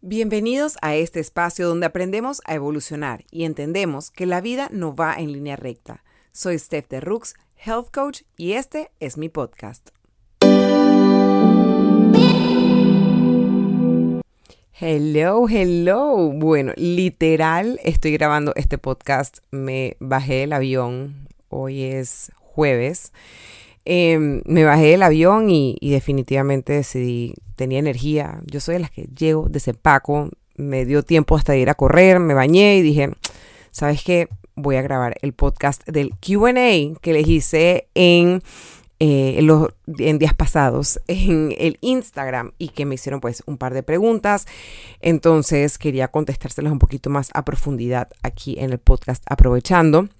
Bienvenidos a este espacio donde aprendemos a evolucionar y entendemos que la vida no va en línea recta. Soy Steph de Rooks, Health Coach, y este es mi podcast. Hello, hello. Bueno, literal estoy grabando este podcast. Me bajé del avión. Hoy es jueves. Em, me bajé del avión y, definitivamente decidí, tenía energía. Yo soy de las que llego, desempaco, me dio tiempo hasta ir a correr, me bañé y dije, ¿sabes qué? Voy a grabar el podcast del QA que les hice en, eh, los, días pasados en el Instagram y que me hicieron pues un par de preguntas. Entonces quería contestárselas un poquito más a profundidad aquí en el podcast aprovechando.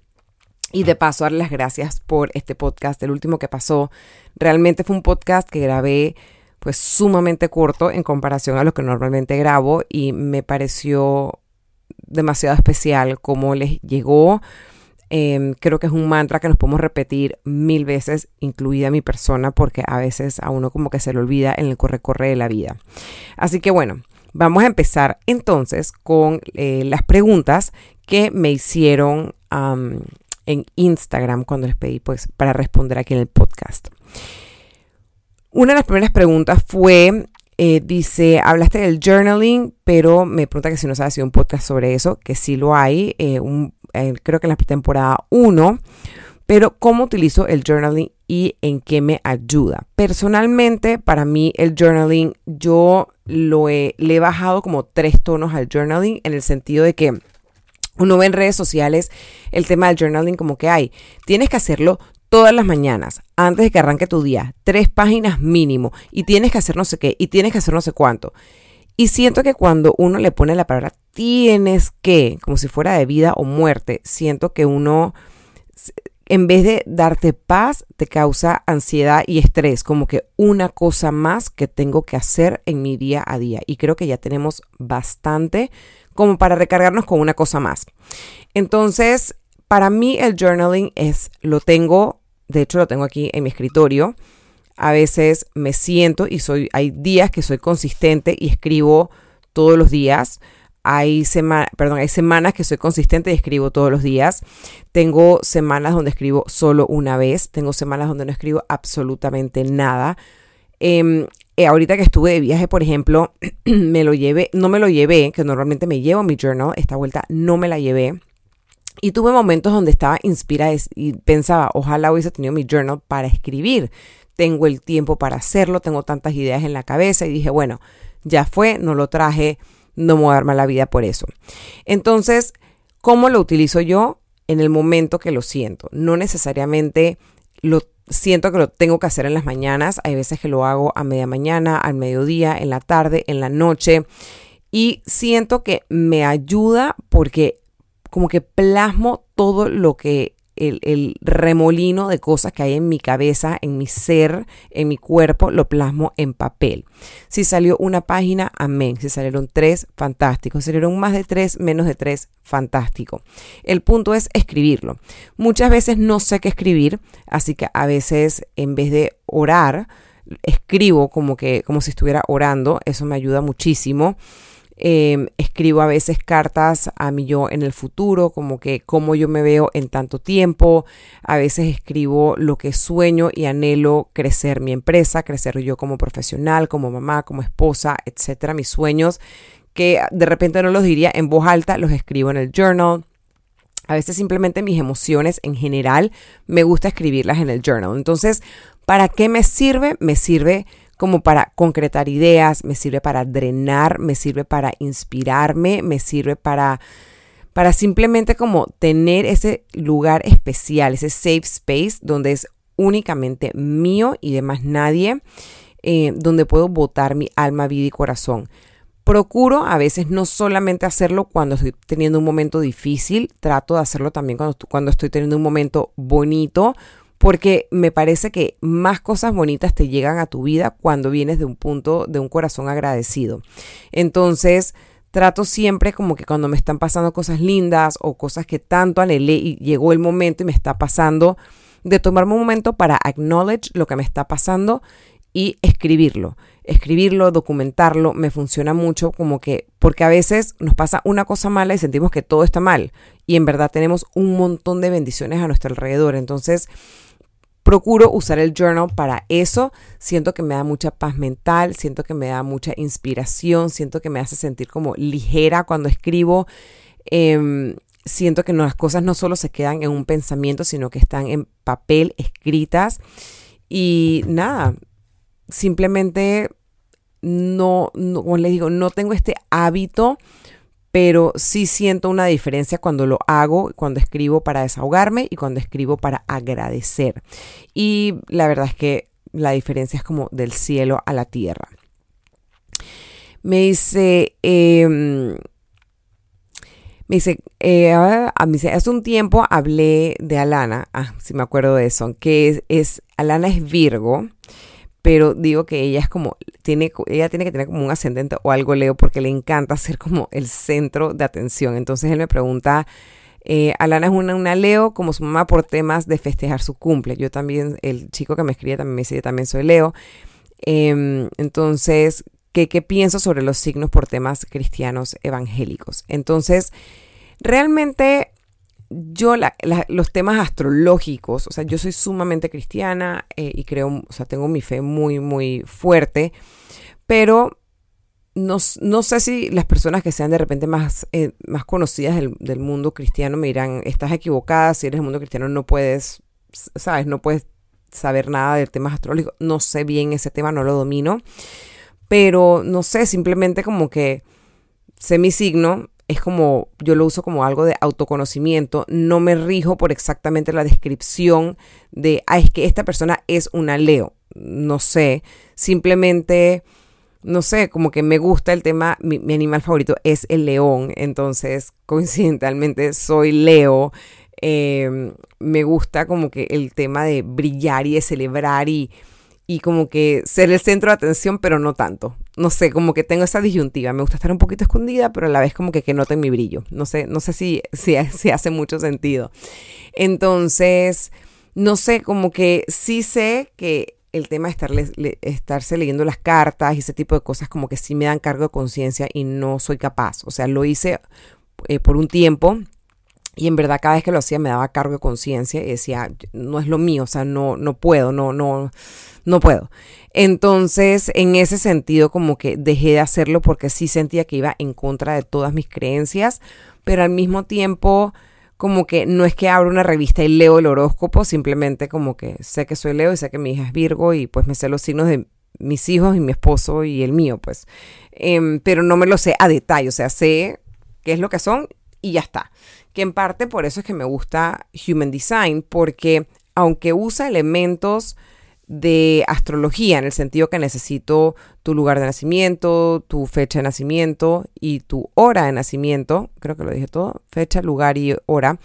Y de paso, dar las gracias por este podcast, el último que pasó. Realmente fue un podcast que grabé pues sumamente corto en comparación a lo que normalmente grabo y me pareció demasiado especial cómo les llegó. Em, creo que es un mantra que nos podemos repetir mil veces, incluida mi persona, porque a veces a uno como que se le olvida en el corre-corre de la vida. Así que bueno, vamos a empezar entonces con eh, las preguntas que me hicieron en Instagram cuando les pedí pues para responder aquí en el podcast. Una de las primeras preguntas fue, eh, dice, hablaste del journaling, pero me pregunta que si no sabes si un podcast sobre eso, que sí lo hay, eh, eh, creo que en la temporada 1, pero cómo utilizo el journaling y en qué me ayuda. Personalmente, para mí el journaling, yo lo he, le he bajado como tres tonos al journaling en el sentido de que uno ve en redes sociales el tema del journaling como que hay. Tienes que hacerlo todas las mañanas, antes de que arranque tu día, tres páginas mínimo, y tienes que hacer no sé qué, y tienes que hacer no sé cuánto. Y siento que cuando uno le pone la palabra tienes que, como si fuera de vida o muerte, siento que uno, en vez de darte paz, te causa ansiedad y estrés, como que una cosa más que tengo que hacer en mi día a día. Y creo que ya tenemos bastante como para recargarnos con una cosa más. Entonces, para mí el journaling es, lo tengo, de hecho lo tengo aquí en mi escritorio. A veces me siento y soy, hay días que soy consistente y escribo todos los días. Hay, perdón, hay semanas que soy consistente y escribo todos los días. Tengo semanas donde escribo solo una vez. Tengo semanas donde no escribo absolutamente nada. Em, eh, ahorita que estuve de viaje, por ejemplo, me lo llevé, no me lo llevé, que normalmente me llevo mi journal, esta vuelta no me la llevé. Y tuve momentos donde estaba inspirada y pensaba, ojalá hubiese tenido mi journal para escribir. Tengo el tiempo para hacerlo, tengo tantas ideas en la cabeza y dije, bueno, ya fue, no lo traje, no me voy a dar mala vida por eso. Entonces, ¿cómo lo utilizo yo? En el momento que lo siento. No necesariamente lo siento que lo tengo que hacer en las mañanas. Hay veces que lo hago a media mañana, al mediodía, en la tarde, en la noche. Y siento que me ayuda porque como que plasmo todo lo que el, remolino de cosas que hay en mi cabeza, en mi ser, en mi cuerpo, lo plasmo en papel. Si salió una página, amén. Si salieron tres, fantástico. Si salieron más de tres, menos de tres, fantástico. El punto es escribirlo. Muchas veces no sé qué escribir, así que a veces en vez de orar, escribo como que como si estuviera orando. Eso me ayuda muchísimo. Em, escribo a veces cartas a mí yo en el futuro, como que cómo yo me veo en tanto tiempo. A veces escribo lo que sueño y anhelo crecer mi empresa, crecer yo como profesional, como mamá, como esposa, etcétera. Mis sueños que de repente no los diría en voz alta, los escribo en el journal. A veces simplemente mis emociones en general me gusta escribirlas en el journal. Entonces, ¿para qué me sirve? Me sirve como para concretar ideas, me sirve para drenar, me sirve para inspirarme, me sirve para para simplemente como tener ese lugar especial, ese safe space donde es únicamente mío y de más nadie, eh, donde puedo botar mi alma, vida y corazón. Procuro a veces no solamente hacerlo cuando estoy teniendo un momento difícil, trato de hacerlo también cuando, cuando estoy teniendo un momento bonito, porque me parece que más cosas bonitas te llegan a tu vida cuando vienes de un punto, de un corazón agradecido. Entonces, trato siempre como que cuando me están pasando cosas lindas o cosas que tanto anhelé y llegó el momento y me está pasando, de tomarme un momento para acknowledge lo que me está pasando y escribirlo. Escribirlo, documentarlo, me funciona mucho como que porque a veces nos pasa una cosa mala y sentimos que todo está mal y en verdad tenemos un montón de bendiciones a nuestro alrededor. Entonces, procuro usar el journal para eso. Siento que me da mucha paz mental, siento que me da mucha inspiración, siento que me hace sentir como ligera cuando escribo. Em, siento que las cosas no solo se quedan en un pensamiento, sino que están en papel, escritas. Y nada, simplemente no, no, como les digo, no tengo este hábito, pero sí siento una diferencia cuando lo hago, cuando escribo para desahogarme y cuando escribo para agradecer. Y la verdad es que la diferencia es como del cielo a la tierra. Me dice, em, me dice, eh, hace un tiempo hablé de Alana, ah, si me acuerdo de eso, que es, es Alana es Virgo pero digo que ella es como, tiene, ella tiene que tener como un ascendente o algo Leo porque le encanta ser como el centro de atención. Entonces él me pregunta, eh, Alana es una, una Leo como su mamá por temas de festejar su cumple. Yo también, el chico que me escribe también me dice, también soy Leo. Em, entonces, ¿qué, ¿qué pienso sobre los signos por temas cristianos evangélicos? Entonces, realmente yo los temas astrológicos, o sea, yo soy sumamente cristiana eh, y creo, o sea, tengo mi fe muy, muy fuerte, pero no, no, sé si las personas que sean de repente más, eh, más conocidas del, del, mundo cristiano me dirán, estás equivocada, si eres del mundo cristiano no puedes, sabes, no puedes saber nada del tema astrológico, no sé bien ese tema, no lo domino, pero no sé, simplemente como que sé mi signo, es como, yo lo uso como algo de autoconocimiento, no me rijo por exactamente la descripción de, ah, es que esta persona es una Leo, no sé, simplemente, no sé, como que me gusta el tema, mi, animal favorito es el león, entonces coincidentalmente soy Leo, em, me gusta como que el tema de brillar y de celebrar y y como que ser el centro de atención, pero no tanto. No sé, como que tengo esa disyuntiva. Me gusta estar un poquito escondida, pero a la vez como que, que noten mi brillo. No sé, no sé si, si, si hace mucho sentido. Entonces, no sé, como que sí sé que el tema de estarse leyendo las cartas y ese tipo de cosas como que sí me dan cargo de conciencia y no soy capaz. O sea, lo hice eh, por un tiempo y en verdad cada vez que lo hacía me daba cargo de conciencia y decía, no es lo mío, o sea, no, no puedo, no, no, no puedo. Entonces, en ese sentido, como que dejé de hacerlo porque sí sentía que iba en contra de todas mis creencias, pero al mismo tiempo, como que no es que abro una revista y leo el horóscopo, simplemente como que sé que soy Leo y sé que mi hija es Virgo y pues me sé los signos de mis hijos y mi esposo y el mío, pues. Em, pero no me lo sé a detalle, o sea, sé qué es lo que son y ya está que en parte por eso es que me gusta Human Design, porque aunque usa elementos de astrología, en el sentido que necesito tu lugar de nacimiento, tu fecha de nacimiento y tu hora de nacimiento, creo que lo dije todo, fecha, lugar y hora.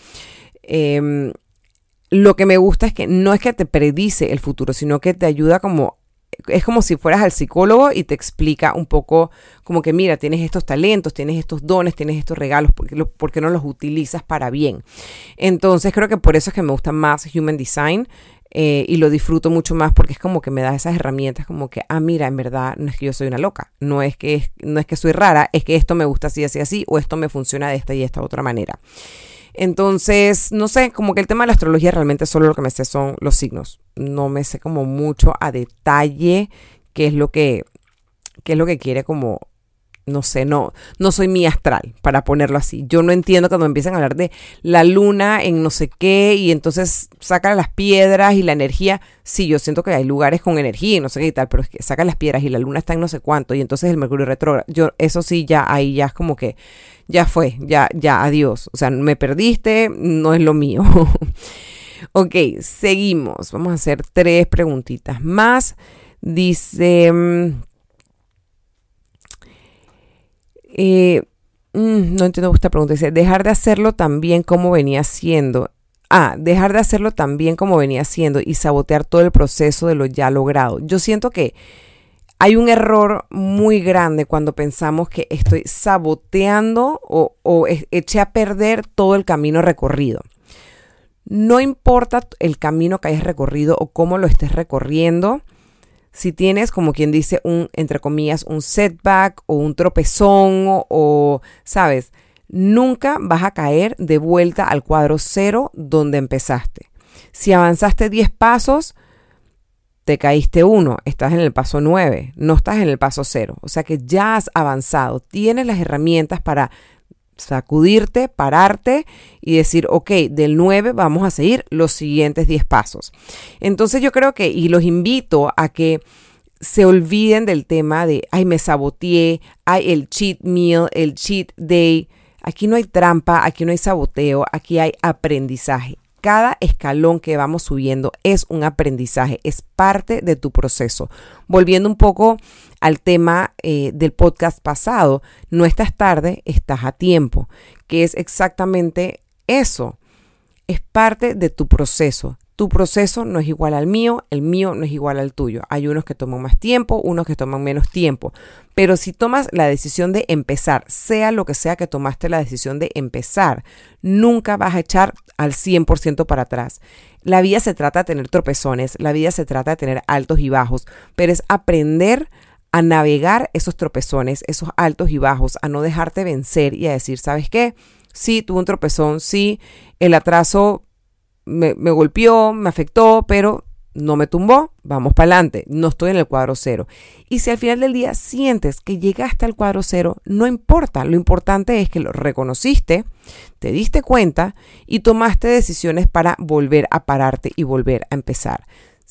Em, lo que me gusta es que no es que te predice el futuro, sino que te ayuda como es como si fueras al psicólogo y te explica un poco como que mira, tienes estos talentos, tienes estos dones, tienes estos regalos, ¿por qué, no los utilizas para bien? Entonces creo que por eso es que me gusta más Human Design. Eh, y lo disfruto mucho más porque es como que me da esas herramientas como que, ah, mira, en verdad no es que yo soy una loca, no es que, no es que soy rara, es que esto me gusta así, así, así, o esto me funciona de esta y esta otra manera. Entonces, no sé, como que el tema de la astrología realmente solo lo que me sé son los signos. No me sé como mucho a detalle qué es lo que, qué es lo que quiere como no sé, no, no soy mi astral, para ponerlo así. Yo no entiendo cuando empiezan a hablar de la luna en no sé qué y entonces sacan las piedras y la energía. Sí, yo siento que hay lugares con energía y no sé qué y tal, pero es que sacan las piedras y la luna está en no sé cuánto y entonces el mercurio retrógrado. Yo, eso sí, ya ahí ya es como que ya fue, ya, ya, adiós. O sea, me perdiste, no es lo mío. ok, seguimos. Vamos a hacer tres preguntitas más. Dice... Mm, eh, mm, no entiendo esta pregunta. Dice, dejar de hacerlo también como venía haciendo. Ah, dejar de hacerlo también como venía haciendo y sabotear todo el proceso de lo ya logrado. Yo siento que hay un error muy grande cuando pensamos que estoy saboteando o, o eché a perder todo el camino recorrido. No importa el camino que hayas recorrido o cómo lo estés recorriendo, si tienes, como quien dice, un, entre comillas, un setback o un tropezón o, ¿sabes? Nunca vas a caer de vuelta al cuadro cero donde empezaste. Si avanzaste 10 pasos, te caíste uno, estás en el paso 9, no estás en el paso cero. O sea que ya has avanzado, tienes las herramientas para sacudirte, pararte y decir, ok, del 9 vamos a seguir los siguientes 10 pasos. Entonces yo creo que, y los invito a que se olviden del tema de, ay, me saboteé, hay el cheat meal, el cheat day. Aquí no hay trampa, aquí no hay saboteo, aquí hay aprendizaje. Cada escalón que vamos subiendo es un aprendizaje, es parte de tu proceso. Volviendo un poco al tema eh, del podcast pasado, no estás tarde, estás a tiempo, que es exactamente eso. Es parte de tu proceso. Tu proceso no es igual al mío, el mío no es igual al tuyo. Hay unos que toman más tiempo, unos que toman menos tiempo. Pero si tomas la decisión de empezar, sea lo que sea que tomaste la decisión de empezar, nunca vas a echar al 100% para atrás. La vida se trata de tener tropezones, la vida se trata de tener altos y bajos, pero es aprender a navegar esos tropezones, esos altos y bajos, a no dejarte vencer y a decir, ¿sabes qué? Sí, tuve un tropezón, sí, el atraso me, golpeó, me afectó, pero no me tumbó, vamos para adelante, no estoy en el cuadro cero. Y si al final del día sientes que llegaste al cuadro cero, no importa, lo importante es que lo reconociste, te diste cuenta y tomaste decisiones para volver a pararte y volver a empezar.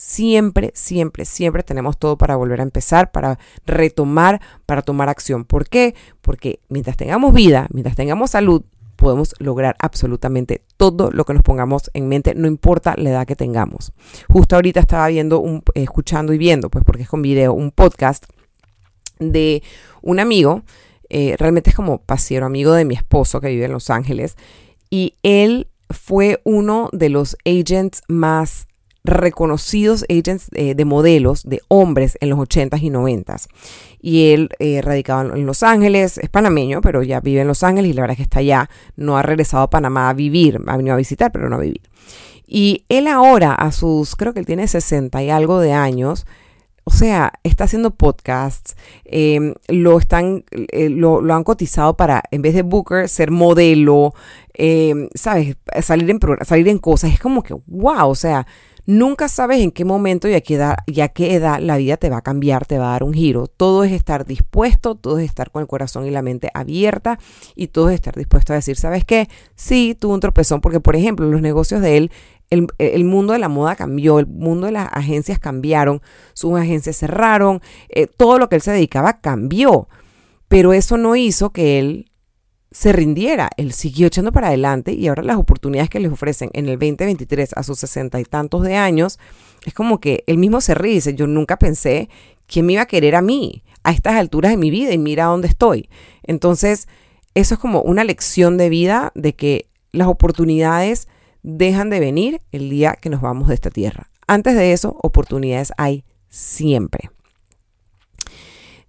Siempre, siempre, siempre tenemos todo para volver a empezar, para retomar, para tomar acción. ¿Por qué? Porque mientras tengamos vida, mientras tengamos salud, podemos lograr absolutamente todo lo que nos pongamos en mente, no importa la edad que tengamos. Justo ahorita estaba viendo, escuchando y viendo, pues porque es con video, un podcast de un amigo, eh, realmente es como pasiero amigo de mi esposo que vive en Los Ángeles, y él fue uno de los agents más reconocidos agents eh, de modelos de hombres en los 80s y 90s. Y él eh, radicaba en Los Ángeles, es panameño, pero ya vive en Los Ángeles y la verdad es que está allá, no ha regresado a Panamá a vivir, ha venido a visitar, pero no a vivir. Y él ahora, a sus, creo que él tiene 60 y algo de años, o sea, está haciendo podcasts, em, lo, están, eh, lo, han cotizado para, en vez de Booker, ser modelo, em, ¿sabes? Salir en, salir en cosas. Es como que, wow, o sea, Nunca sabes en qué momento y a qué, edad, y a qué edad la vida te va a cambiar, te va a dar un giro. Todo es estar dispuesto, todo es estar con el corazón y la mente abierta y todo es estar dispuesto a decir, ¿sabes qué? Sí, tuvo un tropezón porque, por ejemplo, los negocios de él, el, mundo de la moda cambió, el mundo de las agencias cambiaron, sus agencias cerraron, eh, todo lo que él se dedicaba cambió. Pero eso no hizo que él se rindiera. Él siguió echando para adelante y ahora las oportunidades que les ofrecen en el 2023 a sus sesenta y tantos de años, es como que él mismo se ríe dice, yo nunca pensé quién me iba a querer a mí a estas alturas de mi vida y mira dónde estoy. Entonces, eso es como una lección de vida de que las oportunidades dejan de venir el día que nos vamos de esta tierra. Antes de eso, oportunidades hay siempre.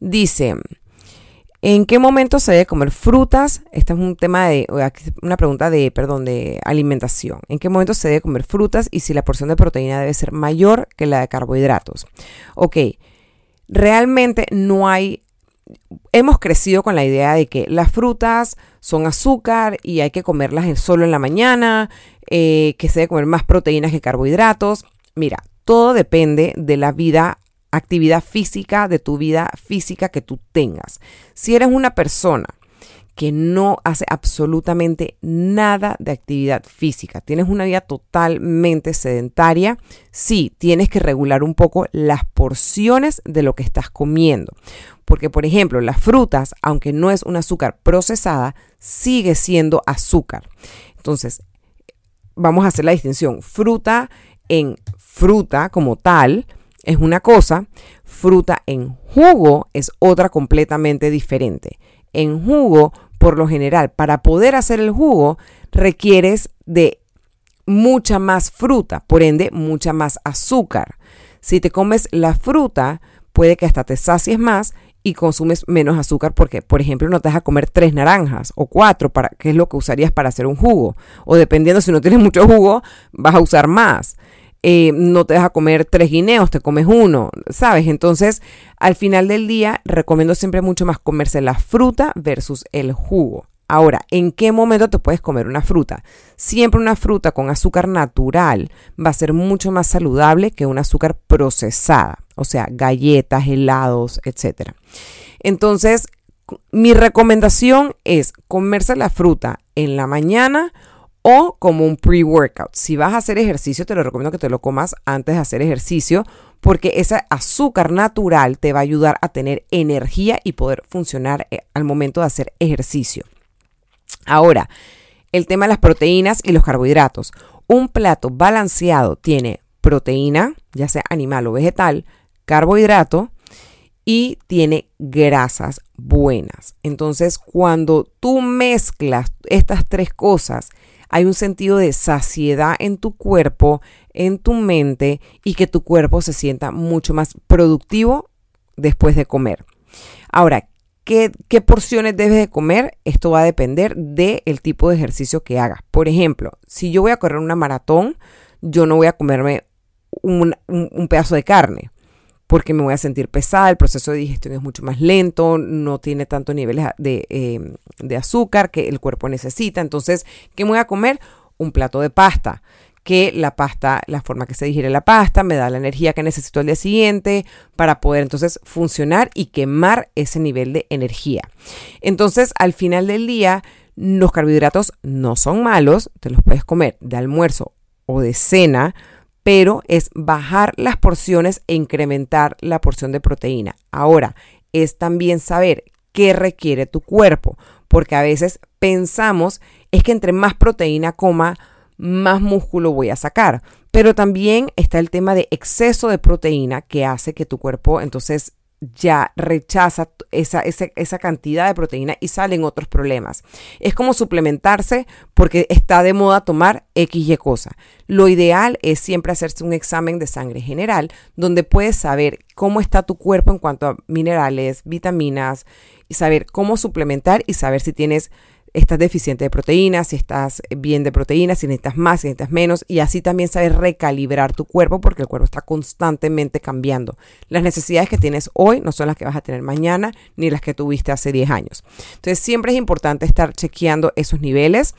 Dice, ¿En qué momento se debe comer frutas? Este es un tema de, una pregunta de, perdón, de alimentación. ¿En qué momento se debe comer frutas y si la porción de proteína debe ser mayor que la de carbohidratos? Ok, realmente no hay, hemos crecido con la idea de que las frutas son azúcar y hay que comerlas solo en la mañana, eh, que se debe comer más proteínas que carbohidratos. Mira, todo depende de la vida actividad física, de tu vida física que tú tengas. Si eres una persona que no hace absolutamente nada de actividad física, tienes una vida totalmente sedentaria, sí, tienes que regular un poco las porciones de lo que estás comiendo. Porque, por ejemplo, las frutas, aunque no es un azúcar procesada, sigue siendo azúcar. Entonces, vamos a hacer la distinción. Fruta en fruta como tal, es una cosa, fruta en jugo es otra completamente diferente. En jugo, por lo general, para poder hacer el jugo, requieres de mucha más fruta, por ende, mucha más azúcar. Si te comes la fruta, puede que hasta te sacies más y consumes menos azúcar porque, por ejemplo, no te vas a comer tres naranjas o cuatro, para, que es lo que usarías para hacer un jugo. O dependiendo si no tienes mucho jugo, vas a usar más. Eh, no te vas a comer tres guineos, te comes uno, ¿sabes? Entonces, al final del día, recomiendo siempre mucho más comerse la fruta versus el jugo. Ahora, ¿en qué momento te puedes comer una fruta? Siempre una fruta con azúcar natural va a ser mucho más saludable que un azúcar procesada, o sea, galletas, helados, etc. Entonces, mi recomendación es comerse la fruta en la mañana o como un pre-workout. Si vas a hacer ejercicio, te lo recomiendo que te lo comas antes de hacer ejercicio porque ese azúcar natural te va a ayudar a tener energía y poder funcionar eh, al momento de hacer ejercicio. Ahora, el tema de las proteínas y los carbohidratos. Un plato balanceado tiene proteína, ya sea animal o vegetal, carbohidrato y tiene grasas buenas. Entonces, cuando tú mezclas estas tres cosas, hay un sentido de saciedad en tu cuerpo, en tu mente y que tu cuerpo se sienta mucho más productivo después de comer. Ahora, ¿Qué, porciones debes de comer? Esto va a depender del tipo de ejercicio que hagas. Por ejemplo, si yo voy a correr una maratón, yo no voy a comerme un, pedazo de carne porque me voy a sentir pesada, el proceso de digestión es mucho más lento, no tiene tantos niveles de, eh, de azúcar que el cuerpo necesita. Entonces, ¿qué me voy a comer? Un plato de pasta que la pasta, la forma que se digiere la pasta, me da la energía que necesito al día siguiente para poder entonces funcionar y quemar ese nivel de energía. Entonces, al final del día, los carbohidratos no son malos, te los puedes comer de almuerzo o de cena, pero es bajar las porciones e incrementar la porción de proteína. Ahora, es también saber qué requiere tu cuerpo, porque a veces pensamos es que entre más proteína coma, más músculo voy a sacar. Pero también está el tema de exceso de proteína que hace que tu cuerpo entonces ya rechaza esa, esa, cantidad de proteína y salen otros problemas. Es como suplementarse porque está de moda tomar X y cosa. Lo ideal es siempre hacerse un examen de sangre general donde puedes saber cómo está tu cuerpo en cuanto a minerales, vitaminas y saber cómo suplementar y saber si tienes estás deficiente de proteínas, si estás bien de proteínas, si necesitas más, si necesitas menos, y así también sabes recalibrar tu cuerpo porque el cuerpo está constantemente cambiando. Las necesidades que tienes hoy no son las que vas a tener mañana ni las que tuviste hace 10 años. Entonces siempre es importante estar chequeando esos niveles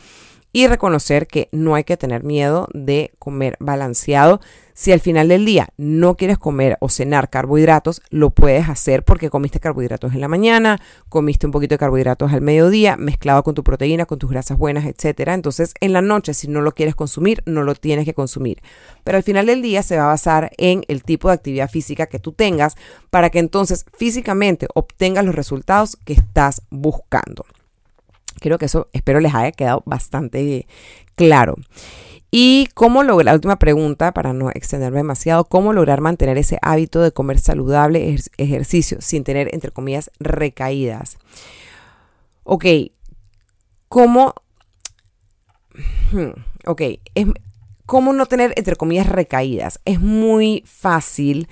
y reconocer que no hay que tener miedo de comer balanceado. Si al final del día no quieres comer o cenar carbohidratos, lo puedes hacer porque comiste carbohidratos en la mañana, comiste un poquito de carbohidratos al mediodía, mezclado con tu proteína, con tus grasas buenas, etc. Entonces, en la noche, si no lo quieres consumir, no lo tienes que consumir. Pero al final del día se va a basar en el tipo de actividad física que tú tengas para que entonces físicamente obtengas los resultados que estás buscando. Creo que eso espero les haya quedado bastante claro. Y cómo lograr, la última pregunta para no extenderme demasiado, cómo lograr mantener ese hábito de comer saludable, ejercicio, sin tener, entre comillas, recaídas. Ok, ¿cómo, hmm, ok, es, cómo no tener, entre comillas, recaídas? Es muy fácil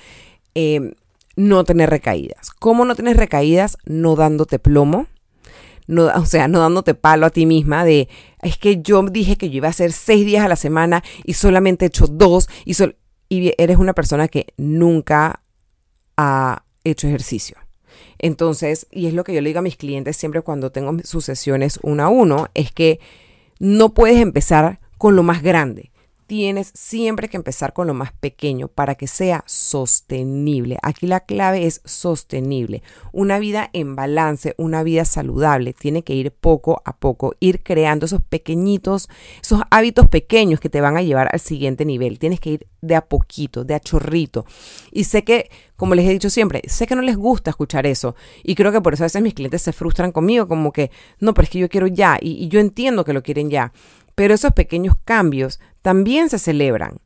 eh, no tener recaídas. ¿Cómo no tener recaídas? No dándote plomo no, o sea, no dándote palo a ti misma de, es que yo dije que yo iba a hacer seis días a la semana y solamente he hecho dos y, y eres una persona que nunca ha hecho ejercicio. Entonces, y es lo que yo le digo a mis clientes siempre cuando tengo sus sesiones uno a uno, es que no puedes empezar con lo más grande tienes siempre que empezar con lo más pequeño para que sea sostenible. Aquí la clave es sostenible. Una vida en balance, una vida saludable, tiene que ir poco a poco, ir creando esos pequeñitos, esos hábitos pequeños que te van a llevar al siguiente nivel. Tienes que ir de a poquito, de a chorrito. Y sé que, como les he dicho siempre, sé que no les gusta escuchar eso. Y creo que por eso a veces mis clientes se frustran conmigo, como que, no, pero es que yo quiero ya. Y, y yo entiendo que lo quieren ya. Pero esos pequeños cambios también se celebran.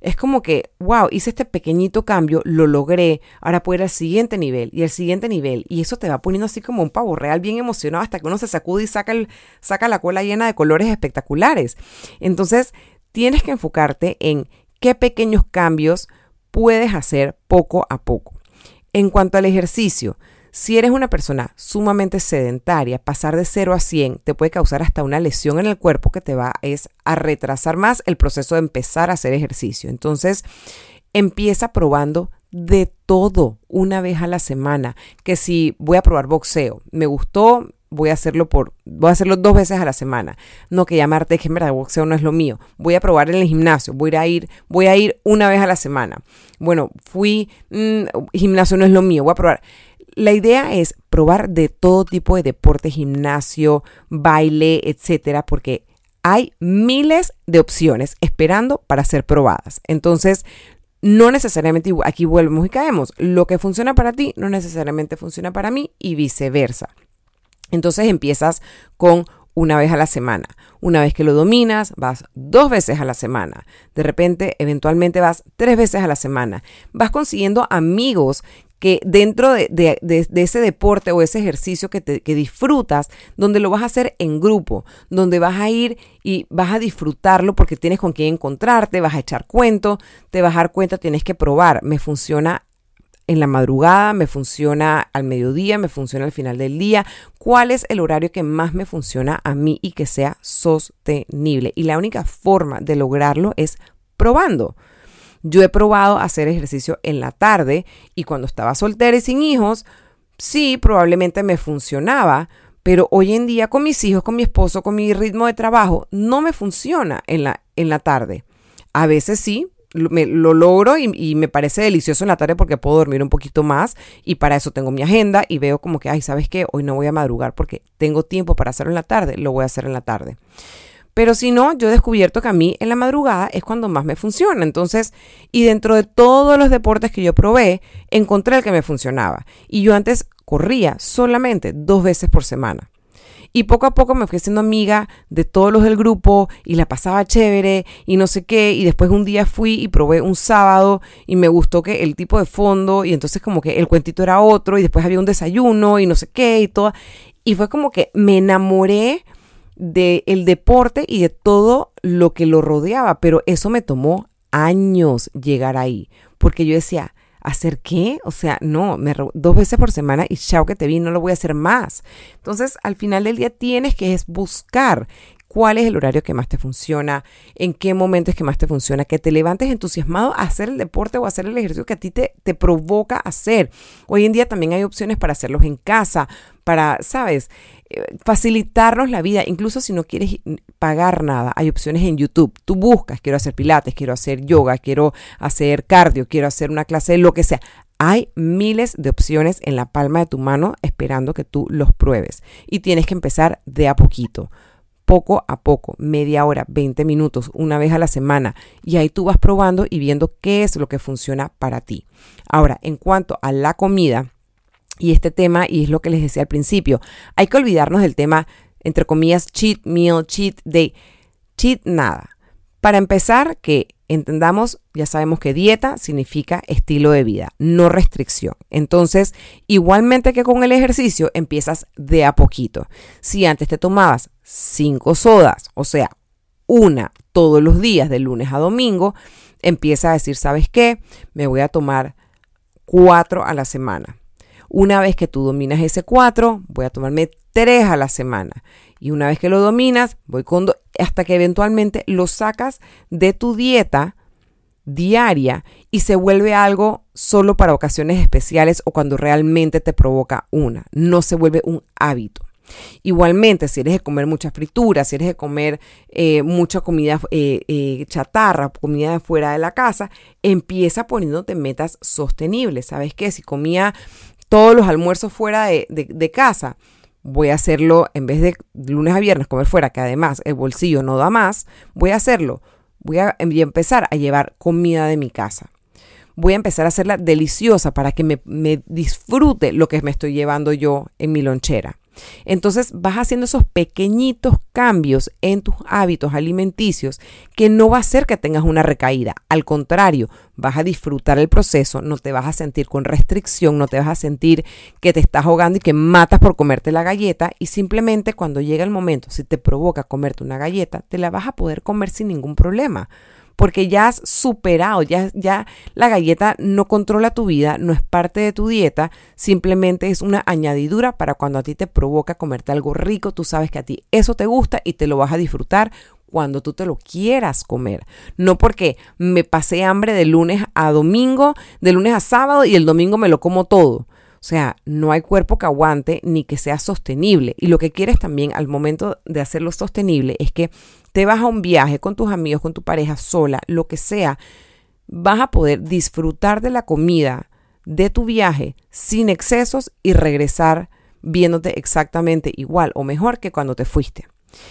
Es como que, wow, hice este pequeñito cambio, lo logré, ahora puedo ir al siguiente nivel y al siguiente nivel. Y eso te va poniendo así como un pavo real, bien emocionado, hasta que uno se sacude y saca, el, saca la cola llena de colores espectaculares. Entonces, tienes que enfocarte en qué pequeños cambios puedes hacer poco a poco. En cuanto al ejercicio, Si eres una persona sumamente sedentaria, pasar de 0 a 100 te puede causar hasta una lesión en el cuerpo que te va es a retrasar más el proceso de empezar a hacer ejercicio. Entonces, empieza probando de todo una vez a la semana. Que si voy a probar boxeo, me gustó, voy a hacerlo por, voy a hacerlo dos veces a la semana. No que llamarte que en verdad boxeo no es lo mío. Voy a probar en el gimnasio, voy a ir, voy a ir una vez a la semana. Bueno, fui, mm, gimnasio no es lo mío, voy a probar. La idea es probar de todo tipo de deporte, gimnasio, baile, etcétera, porque hay miles de opciones esperando para ser probadas. Entonces, no necesariamente aquí volvemos y caemos. Lo que funciona para ti no necesariamente funciona para mí y viceversa. Entonces empiezas con una vez a la semana. Una vez que lo dominas, vas dos veces a la semana. De repente, eventualmente vas tres veces a la semana. Vas consiguiendo amigos que dentro de, ese deporte o ese ejercicio que, que disfrutas, donde lo vas a hacer en grupo, donde vas a ir y vas a disfrutarlo porque tienes con quién encontrarte, vas a echar cuento, te vas a dar cuenta, tienes que probar, me funciona en la madrugada, me funciona al mediodía, me funciona al final del día, cuál es el horario que más me funciona a mí y que sea sostenible. Y la única forma de lograrlo es probando. Yo he probado hacer ejercicio en la tarde y cuando estaba soltera y sin hijos, sí, probablemente me funcionaba, pero hoy en día con mis hijos, con mi esposo, con mi ritmo de trabajo, no me funciona en la, en la tarde. A veces sí, lo, me, lo logro y, y, me parece delicioso en la tarde porque puedo dormir un poquito más y para eso tengo mi agenda y veo como que, ay, ¿sabes qué? Hoy no voy a madrugar porque tengo tiempo para hacerlo en la tarde, lo voy a hacer en la tarde. Pero si no, yo he descubierto que a mí en la madrugada es cuando más me funciona. Entonces, y dentro de todos los deportes que yo probé, encontré el que me funcionaba. Y yo antes corría solamente dos veces por semana. Y poco a poco me fui haciendo amiga de todos los del grupo y la pasaba chévere y no sé qué. Y después un día fui y probé un sábado y me gustó que el tipo de fondo y entonces como que el cuentito era otro y después había un desayuno y no sé qué y todo. Y fue como que me enamoré del deporte y de todo lo que lo rodeaba, pero eso me tomó años llegar ahí, porque yo decía, ¿hacer qué? O sea, no, me dos veces por semana y chao que te vi, no lo voy a hacer más. Entonces, al final del día tienes que es buscar cuál es el horario que más te funciona, en qué momento es que más te funciona, que te levantes entusiasmado a hacer el deporte o a hacer el ejercicio que a ti te, te provoca hacer. Hoy en día también hay opciones para hacerlos en casa, para, ¿sabes? Eh, facilitarnos la vida, incluso si no quieres pagar nada, hay opciones en YouTube. Tú buscas, quiero hacer pilates, quiero hacer yoga, quiero hacer cardio, quiero hacer una clase de lo que sea. Hay miles de opciones en la palma de tu mano esperando que tú los pruebes. Y tienes que empezar de a poquito, poco a poco, media hora, 20 minutos, una vez a la semana. Y ahí tú vas probando y viendo qué es lo que funciona para ti. Ahora, en cuanto a la comida, y este tema, y es lo que les decía al principio, hay que olvidarnos del tema, entre comillas, cheat meal, cheat day, cheat nada. Para empezar, que entendamos, ya sabemos que dieta significa estilo de vida, no restricción. Entonces, igualmente que con el ejercicio, empiezas de a poquito. Si antes te tomabas cinco sodas, o sea, una todos los días, de lunes a domingo, empieza a decir, ¿sabes qué? Me voy a tomar cuatro a la semana una vez que tú dominas ese 4, voy a tomarme 3 a la semana. Y una vez que lo dominas, voy con hasta que eventualmente lo sacas de tu dieta diaria y se vuelve algo solo para ocasiones especiales o cuando realmente te provoca una. No se vuelve un hábito. Igualmente, si eres de comer mucha fritura, si eres de comer eh, mucha comida eh, eh, chatarra, comida fuera de la casa, empieza poniéndote metas sostenibles. ¿Sabes qué? Si comía todos los almuerzos fuera de, casa, voy a hacerlo en vez de lunes a viernes comer fuera, que además el bolsillo no da más, voy a hacerlo. Voy a, empezar a llevar comida de mi casa. Voy a empezar a hacerla deliciosa para que me, me disfrute lo que me estoy llevando yo en mi lonchera. Entonces vas haciendo esos pequeñitos cambios en tus hábitos alimenticios que no va a hacer que tengas una recaída. Al contrario, vas a disfrutar el proceso, no te vas a sentir con restricción, no te vas a sentir que te estás ahogando y que matas por comerte la galleta y simplemente cuando llega el momento, si te provoca comerte una galleta, te la vas a poder comer sin ningún problema porque ya has superado, ya, ya la galleta no controla tu vida, no es parte de tu dieta, simplemente es una añadidura para cuando a ti te provoca comerte algo rico, tú sabes que a ti eso te gusta y te lo vas a disfrutar cuando tú te lo quieras comer. No porque me pasé hambre de lunes a domingo, de lunes a sábado y el domingo me lo como todo. O sea, no hay cuerpo que aguante ni que sea sostenible. Y lo que quieres también al momento de hacerlo sostenible es que te vas a un viaje con tus amigos, con tu pareja, sola, lo que sea, vas a poder disfrutar de la comida de tu viaje sin excesos y regresar viéndote exactamente igual o mejor que cuando te fuiste.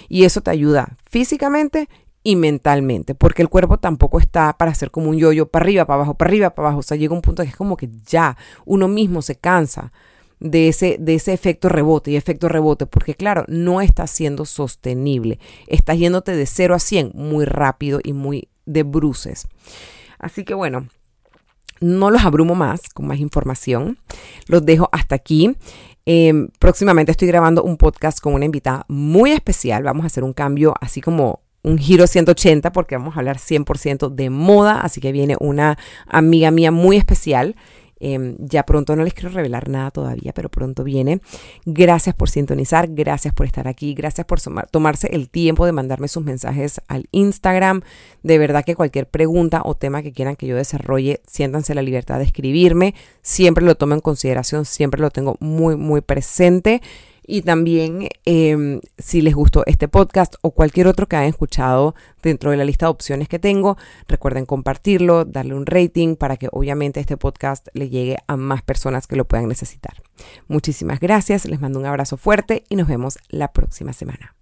Y eso te ayuda físicamente y mentalmente, porque el cuerpo tampoco está para hacer como un yoyo, para arriba, para abajo, para arriba, para abajo. O sea, llega un punto que es como que ya uno mismo se cansa de ese, de ese efecto rebote y efecto rebote, porque claro, no está siendo sostenible. Estás yéndote de 0 a 100 muy rápido y muy de bruces. Así que bueno, no los abrumo más con más información. Los dejo hasta aquí. Em, próximamente estoy grabando un podcast con una invitada muy especial. Vamos a hacer un cambio así como un giro 180 porque vamos a hablar 100% de moda, así que viene una amiga mía muy especial. Em, ya pronto no les quiero revelar nada todavía, pero pronto viene. Gracias por sintonizar, gracias por estar aquí, gracias por tomarse el tiempo de mandarme sus mensajes al Instagram. De verdad que cualquier pregunta o tema que quieran que yo desarrolle, siéntanse la libertad de escribirme. Siempre lo tomo en consideración, siempre lo tengo muy, muy presente. Y también em, si les gustó este podcast o cualquier otro que hayan escuchado dentro de la lista de opciones que tengo, recuerden compartirlo, darle un rating para que obviamente este podcast le llegue a más personas que lo puedan necesitar. Muchísimas gracias, les mando un abrazo fuerte y nos vemos la próxima semana.